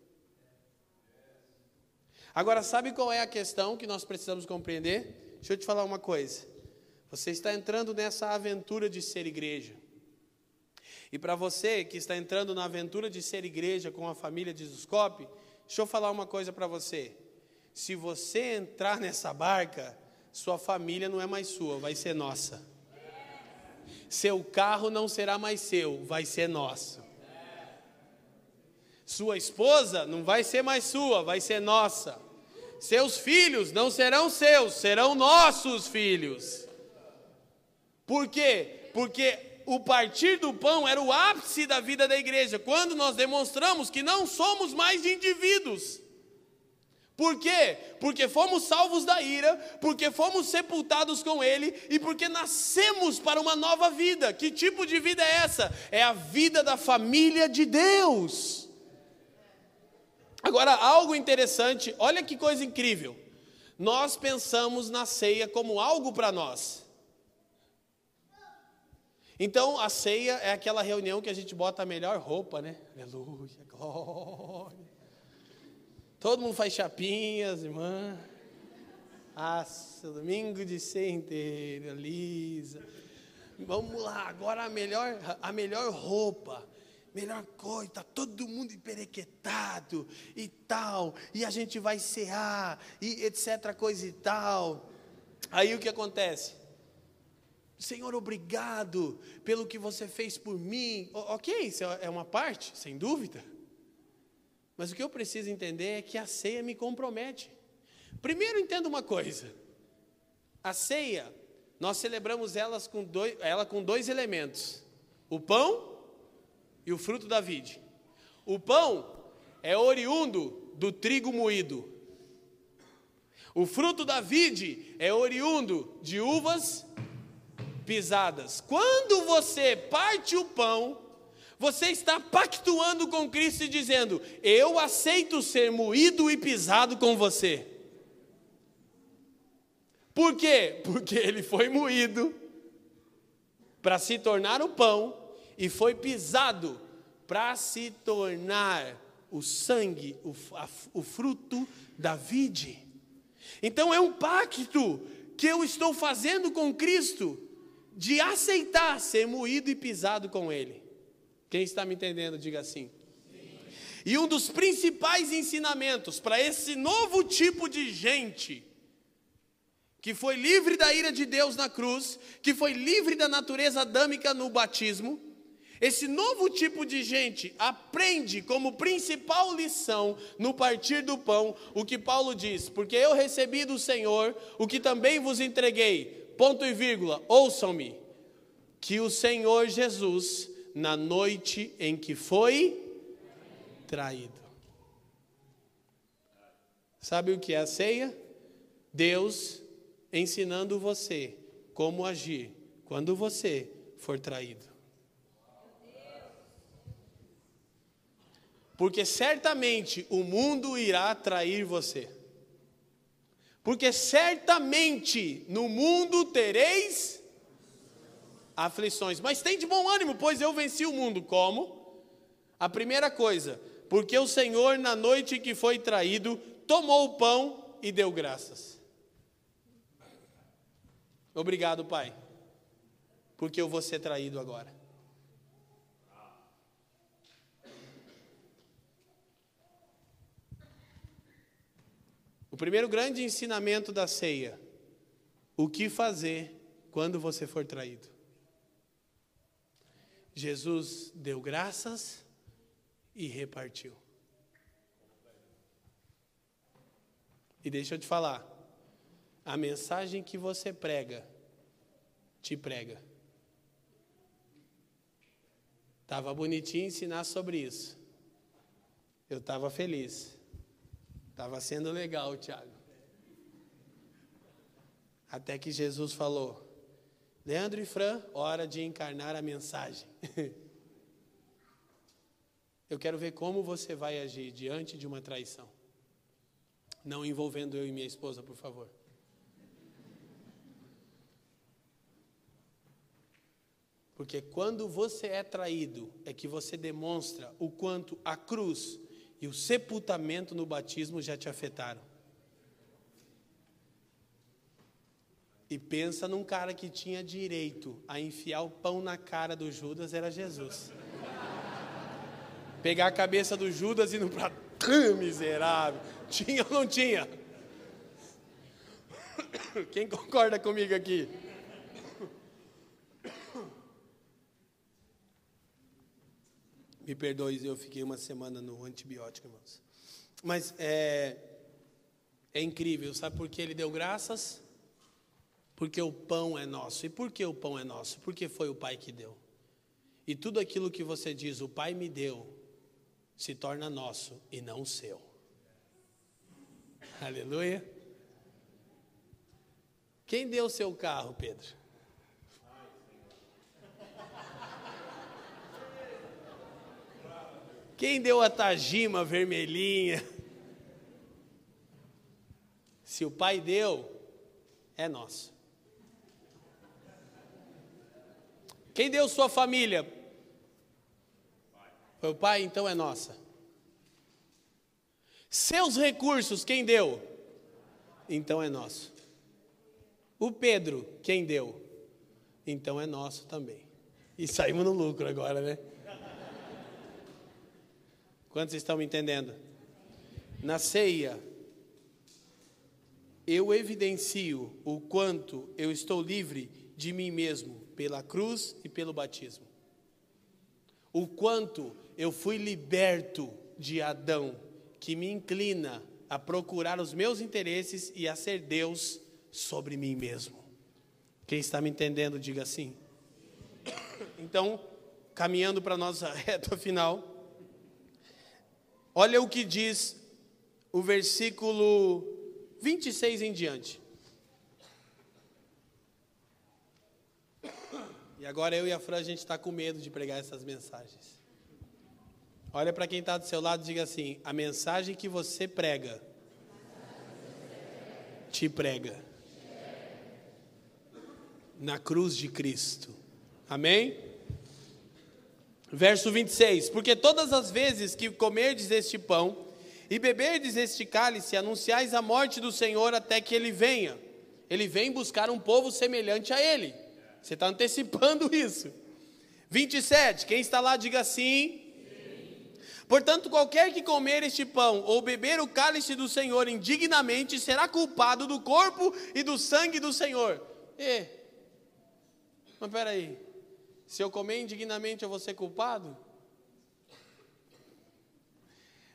Agora, sabe qual é a questão que nós precisamos compreender? Deixa eu te falar uma coisa. Você está entrando nessa aventura de ser igreja. E para você que está entrando na aventura de ser igreja com a família de Zuscope, Deixa eu falar uma coisa para você. Se você entrar nessa barca, sua família não é mais sua, vai ser nossa. Seu carro não será mais seu, vai ser nosso. Sua esposa não vai ser mais sua, vai ser nossa. Seus filhos não serão seus, serão nossos filhos. Por quê? Porque o partir do pão era o ápice da vida da igreja, quando nós demonstramos que não somos mais indivíduos. Por quê? Porque fomos salvos da ira, porque fomos sepultados com Ele e porque nascemos para uma nova vida. Que tipo de vida é essa? É a vida da família de Deus. Agora, algo interessante, olha que coisa incrível. Nós pensamos na ceia como algo para nós. Então, a ceia é aquela reunião que a gente bota a melhor roupa, né? Aleluia, glória. Todo mundo faz chapinhas, irmã. Ah, domingo de ceia inteira, lisa. Vamos lá, agora a melhor, a melhor roupa, melhor coisa, tá todo mundo emperequetado e tal, e a gente vai cear, e etc, coisa e tal. Aí o que acontece? Senhor, obrigado pelo que você fez por mim. Ok, isso é uma parte, sem dúvida. Mas o que eu preciso entender é que a ceia me compromete. Primeiro, entenda uma coisa: a ceia, nós celebramos elas com dois, ela com dois elementos: o pão e o fruto da vide. O pão é oriundo do trigo moído. O fruto da vide é oriundo de uvas pisadas. Quando você parte o pão, você está pactuando com Cristo e dizendo: Eu aceito ser moído e pisado com você. Por quê? Porque ele foi moído para se tornar o pão e foi pisado para se tornar o sangue, o, a, o fruto da vide. Então é um pacto que eu estou fazendo com Cristo de aceitar ser moído e pisado com Ele. Quem está me entendendo, diga assim. E um dos principais ensinamentos para esse novo tipo de gente, que foi livre da ira de Deus na cruz, que foi livre da natureza adâmica no batismo, esse novo tipo de gente aprende como principal lição no partir do pão o que Paulo diz: Porque eu recebi do Senhor o que também vos entreguei ponto e vírgula, ouçam-me, que o Senhor Jesus, na noite em que foi traído. Sabe o que é a ceia? Deus ensinando você como agir quando você for traído. Porque certamente o mundo irá trair você porque certamente no mundo tereis aflições, mas tem de bom ânimo, pois eu venci o mundo. Como? A primeira coisa, porque o Senhor, na noite que foi traído, tomou o pão e deu graças. Obrigado, Pai, porque eu vou ser traído agora. Primeiro grande ensinamento da ceia: o que fazer quando você for traído. Jesus deu graças e repartiu. E deixa eu te falar, a mensagem que você prega, te prega. Estava bonitinho ensinar sobre isso. Eu estava feliz. Estava sendo legal, Tiago. Até que Jesus falou: Leandro e Fran, hora de encarnar a mensagem. Eu quero ver como você vai agir diante de uma traição. Não envolvendo eu e minha esposa, por favor. Porque quando você é traído, é que você demonstra o quanto a cruz e o sepultamento no batismo já te afetaram. E pensa num cara que tinha direito a enfiar o pão na cara do Judas, era Jesus. Pegar a cabeça do Judas e no prato, miserável. Tinha ou não tinha? Quem concorda comigo aqui? Me perdoe, eu fiquei uma semana no antibiótico, irmãos. Mas é, é incrível, sabe por que ele deu graças? Porque o pão é nosso. E por que o pão é nosso? Porque foi o Pai que deu. E tudo aquilo que você diz, o Pai me deu, se torna nosso e não seu. Aleluia. Quem deu o seu carro, Pedro? Quem deu a tajima vermelhinha? Se o pai deu, é nosso. Quem deu sua família? Foi o pai, então é nossa. Seus recursos, quem deu? Então é nosso. O Pedro, quem deu? Então é nosso também. E saímos no lucro agora, né? Quantos estão me entendendo? Na ceia, eu evidencio o quanto eu estou livre de mim mesmo pela cruz e pelo batismo. O quanto eu fui liberto de Adão, que me inclina a procurar os meus interesses e a ser Deus sobre mim mesmo. Quem está me entendendo, diga assim. Então, caminhando para a nossa reta final, olha o que diz o versículo 26 em diante. E agora eu e a Fran, a gente está com medo de pregar essas mensagens. Olha para quem está do seu lado e diga assim: a mensagem que você prega, te prega. Na cruz de Cristo. Amém? Verso 26: Porque todas as vezes que comerdes este pão e beberdes este cálice, anunciais a morte do Senhor até que ele venha. Ele vem buscar um povo semelhante a ele. Você está antecipando isso. 27, quem está lá, diga assim. Portanto, qualquer que comer este pão ou beber o cálice do Senhor indignamente será culpado do corpo e do sangue do Senhor. E, mas espera aí, se eu comer indignamente eu vou ser culpado?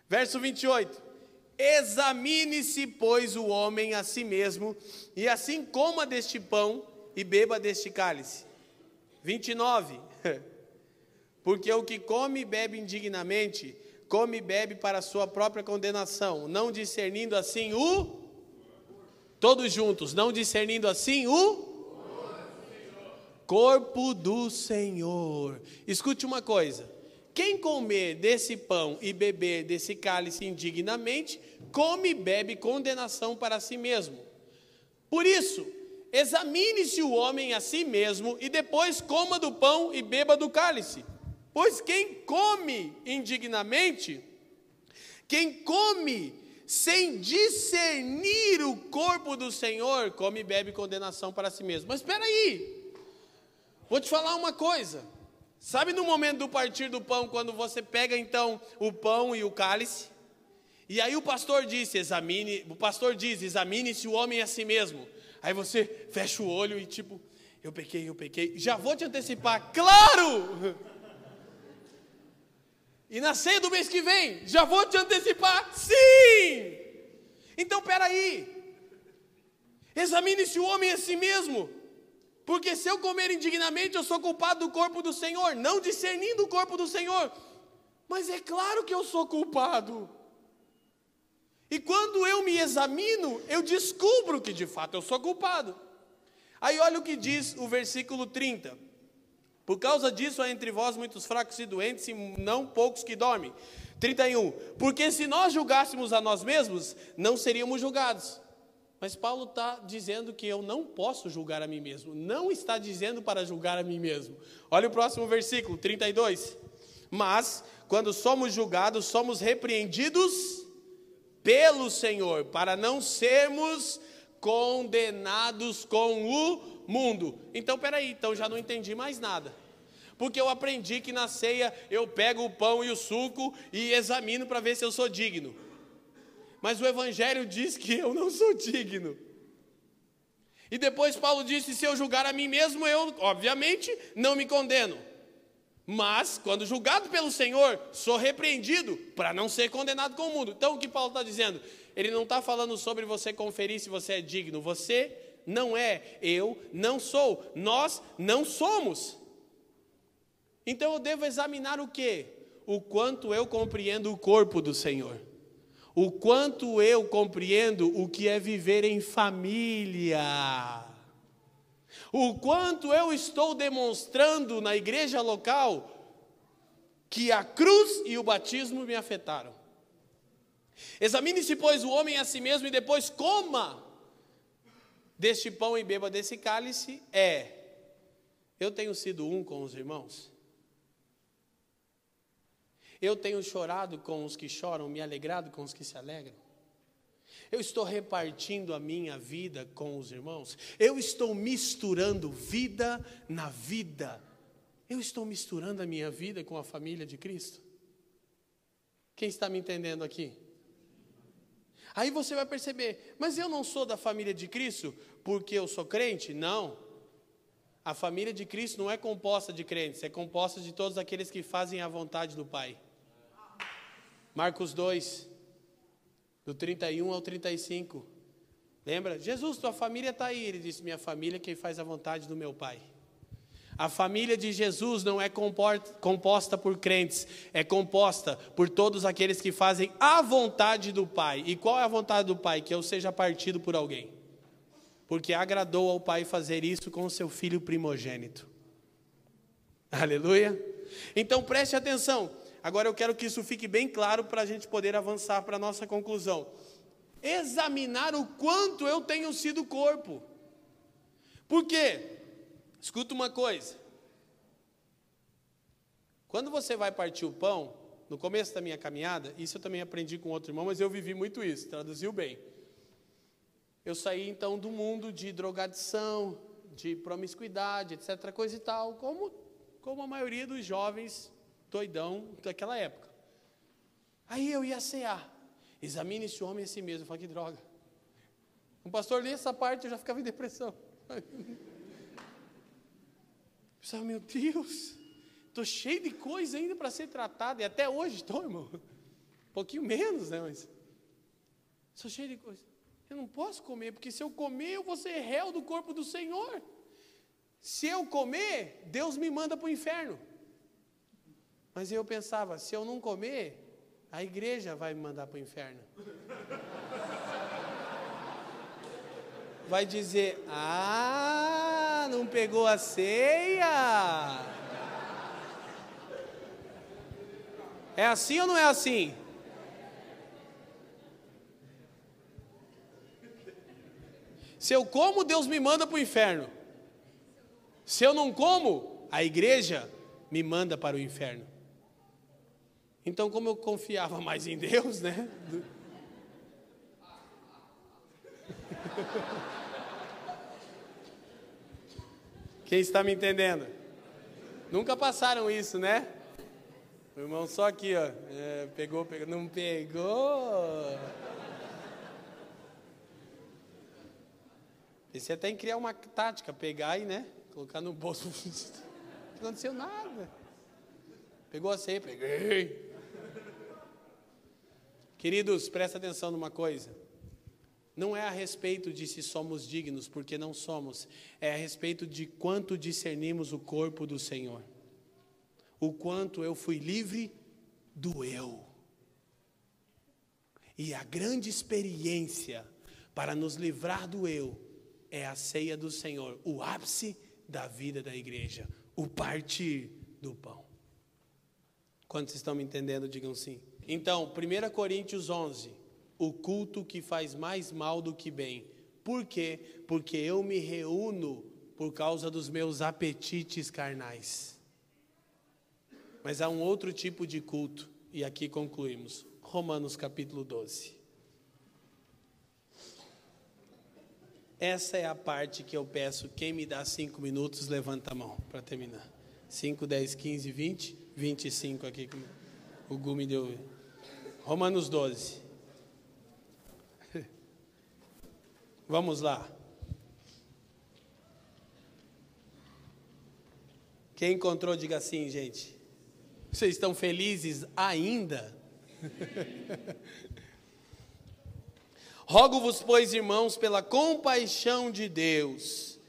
Verso 28. Examine-se, pois, o homem a si mesmo, e assim coma deste pão e beba deste cálice. 29. Porque o que come e bebe indignamente, come e bebe para a sua própria condenação, não discernindo assim o. Todos juntos, não discernindo assim o. Corpo do Senhor. Escute uma coisa. Quem comer desse pão e beber desse cálice indignamente, come e bebe condenação para si mesmo. Por isso, examine-se o homem a si mesmo e depois coma do pão e beba do cálice. Pois quem come indignamente, quem come sem discernir o corpo do Senhor, come e bebe condenação para si mesmo. Mas espera aí, vou te falar uma coisa. Sabe no momento do partir do pão, quando você pega então o pão e o cálice? E aí o pastor disse, examine, o pastor diz, examine-se o homem a si mesmo. Aí você fecha o olho e tipo, eu pequei, eu pequei. Já vou te antecipar, claro! E na ceia do mês que vem, já vou te antecipar, sim! Então peraí, examine-se o homem a si mesmo. Porque se eu comer indignamente, eu sou culpado do corpo do Senhor, não discernindo o corpo do Senhor. Mas é claro que eu sou culpado. E quando eu me examino, eu descubro que de fato eu sou culpado. Aí olha o que diz o versículo 30. Por causa disso há entre vós muitos fracos e doentes, e não poucos que dormem. 31. Porque se nós julgássemos a nós mesmos, não seríamos julgados. Mas Paulo está dizendo que eu não posso julgar a mim mesmo. Não está dizendo para julgar a mim mesmo. Olha o próximo versículo, 32. Mas, quando somos julgados, somos repreendidos pelo Senhor, para não sermos condenados com o mundo. Então, peraí, então já não entendi mais nada. Porque eu aprendi que na ceia eu pego o pão e o suco e examino para ver se eu sou digno mas o Evangelho diz que eu não sou digno. E depois Paulo disse: se eu julgar a mim mesmo, eu, obviamente, não me condeno. Mas, quando julgado pelo Senhor, sou repreendido para não ser condenado com o mundo. Então, o que Paulo está dizendo? Ele não está falando sobre você conferir se você é digno. Você não é, eu não sou, nós não somos. Então, eu devo examinar o que? O quanto eu compreendo o corpo do Senhor o quanto eu compreendo o que é viver em família, o quanto eu estou demonstrando na igreja local que a cruz e o batismo me afetaram. Examine-se, pois, o homem a si mesmo e depois coma deste pão e beba desse cálice. É, Eu tenho sido um com os irmãos? Eu tenho chorado com os que choram, me alegrado com os que se alegram? Eu estou repartindo a minha vida com os irmãos? Eu estou misturando vida na vida? Eu estou misturando a minha vida com a família de Cristo? Quem está me entendendo aqui? Aí você vai perceber, mas eu não sou da família de Cristo porque eu sou crente? Não. A família de Cristo não é composta de crentes, é composta de todos aqueles que fazem a vontade do Pai. Marcos 2, do 31 ao 35. Lembra? Jesus, tua família está aí. Ele disse: Minha família é quem faz a vontade do meu Pai. A família de Jesus não é composta por crentes, é composta por todos aqueles que fazem a vontade do Pai. E qual é a vontade do Pai? Que eu seja partido por alguém. Porque agradou ao Pai fazer isso com o seu filho primogênito. Aleluia. Então preste atenção. Agora eu quero que isso fique bem claro para a gente poder avançar para a nossa conclusão. Examinar o quanto eu tenho sido corpo. Por quê? Escuta uma coisa. Quando você vai partir o pão, no começo da minha caminhada, isso eu também aprendi com outro irmão, mas eu vivi muito isso, traduziu bem. Eu saí então do mundo de drogadição, de promiscuidade, etc, coisa e tal, como como a maioria dos jovens doidão daquela época. Aí eu ia cear. Examine esse homem a si mesmo. Falei, que droga. O pastor lê essa parte, eu já ficava em depressão. Pensava, meu Deus, estou cheio de coisa ainda para ser tratada, e até hoje estou, irmão. Um pouquinho menos, né? Mas estou cheio de coisa. Eu não posso comer, porque se eu comer, eu vou ser réu do corpo do Senhor. Se eu comer, Deus me manda para o inferno. Mas eu pensava, se eu não comer, a igreja vai me mandar para o inferno. Vai dizer, ah, não pegou a ceia? É assim ou não é assim? Se eu como, Deus me manda para o inferno. Se eu não como, a igreja me manda para o inferno. Então, como eu confiava mais em Deus, né? Quem está me entendendo? Nunca passaram isso, né? O irmão só aqui, ó. É, pegou, pegou. Não pegou? Pensei até em criar uma tática, pegar e, né? Colocar no bolso. Não aconteceu nada. Pegou a ceia, peguei. Queridos, presta atenção numa coisa. Não é a respeito de se somos dignos, porque não somos, é a respeito de quanto discernimos o corpo do Senhor. O quanto eu fui livre do eu. E a grande experiência para nos livrar do eu é a ceia do Senhor, o ápice da vida da igreja, o partir do pão. Quantos estão me entendendo, digam sim. Então, 1 Coríntios 11, o culto que faz mais mal do que bem. Por quê? Porque eu me reúno por causa dos meus apetites carnais. Mas há um outro tipo de culto, e aqui concluímos. Romanos capítulo 12. Essa é a parte que eu peço. Quem me dá cinco minutos, levanta a mão para terminar. 5, 10, 15, 20, 25 aqui. O Gu me deu. Romanos 12. Vamos lá. Quem encontrou, diga assim, gente. Vocês estão felizes ainda? Rogo-vos, pois, irmãos, pela compaixão de Deus,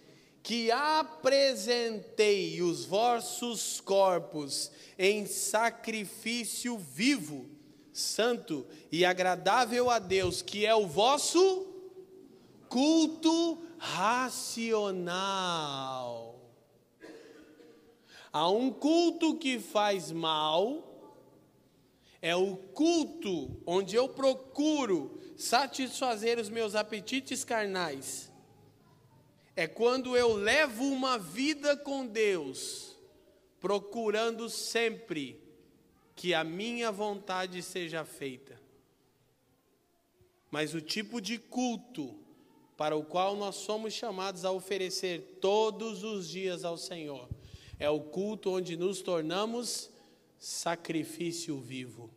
que apresentei os vossos corpos em sacrifício vivo, santo e agradável a Deus, que é o vosso culto racional. Há um culto que faz mal, é o culto onde eu procuro satisfazer os meus apetites carnais. é quando eu levo uma vida com Deus, procurando sempre que a minha vontade seja feita. Mas o tipo de culto para o qual nós somos chamados a oferecer todos os dias ao Senhor é o culto onde nos tornamos sacrifício vivo.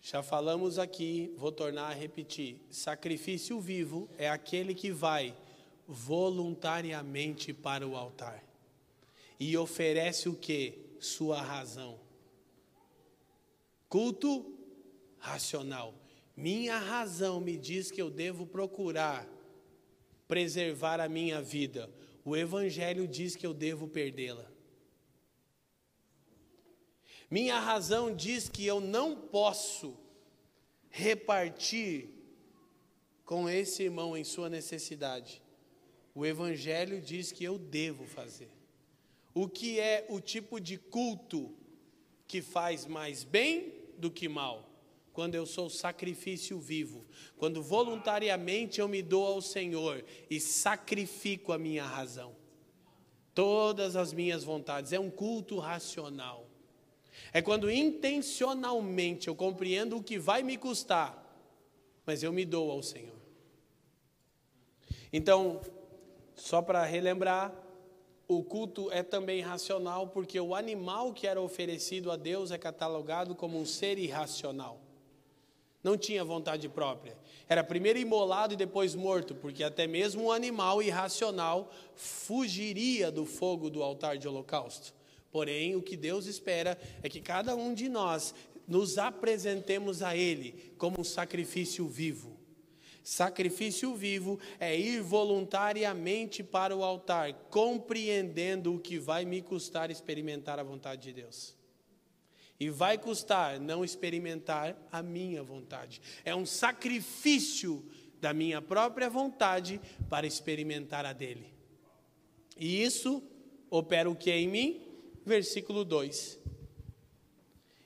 Já falamos aqui, vou tornar a repetir: sacrifício vivo é aquele que vai voluntariamente para o altar e oferece o que? Sua razão. Culto racional. Minha razão me diz que eu devo procurar preservar a minha vida. O Evangelho diz que eu devo perdê-la. Minha razão diz que eu não posso repartir com esse irmão em sua necessidade. O Evangelho diz que eu devo fazer. O que é o tipo de culto que faz mais bem do que mal? Quando eu sou sacrifício vivo, quando voluntariamente eu me dou ao Senhor e sacrifico a minha razão, todas as minhas vontades, é um culto racional. É quando intencionalmente eu compreendo o que vai me custar, mas eu me dou ao Senhor. Então, só para relembrar, o culto é também racional porque o animal que era oferecido a Deus é catalogado como um ser irracional. Não tinha vontade própria. Era primeiro imolado e depois morto, porque até mesmo um animal irracional fugiria do fogo do altar de holocausto. Porém, o que Deus espera é que cada um de nós nos apresentemos a Ele como um sacrifício vivo. Sacrifício vivo é ir voluntariamente para o altar, compreendendo o que vai me custar experimentar a vontade de Deus. E vai custar não experimentar a minha vontade. É um sacrifício da minha própria vontade para experimentar a dele. E isso opera o que em mim? versículo 2.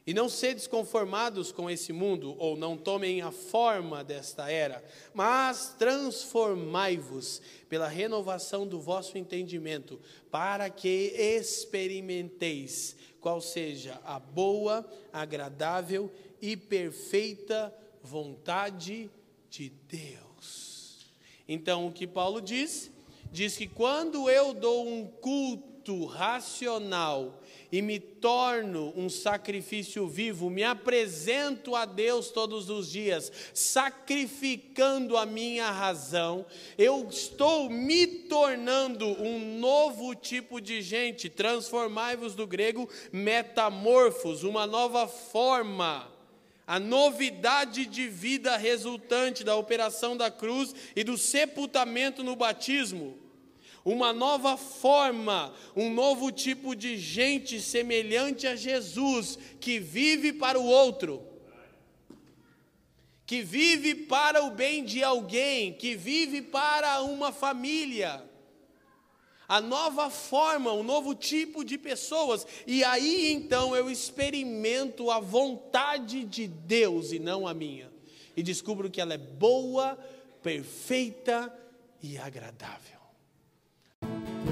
E não sedes conformados com esse mundo, ou não tomem a forma desta era, mas transformai-vos pela renovação do vosso entendimento, para que experimenteis qual seja a boa, agradável e perfeita vontade de Deus. Então, o que Paulo diz? Diz que quando eu dou um culto, racional e me torno um sacrifício vivo, me apresento a Deus todos os dias, sacrificando a minha razão, eu estou me tornando um novo tipo de gente, transformai-vos do grego metamorfos, uma nova forma. A novidade de vida resultante da operação da cruz e do sepultamento no batismo uma nova forma, um novo tipo de gente semelhante a Jesus, que vive para o outro, que vive para o bem de alguém, que vive para uma família. A nova forma, um novo tipo de pessoas, e aí então eu experimento a vontade de Deus e não a minha, e descubro que ela é boa, perfeita e agradável. Yeah.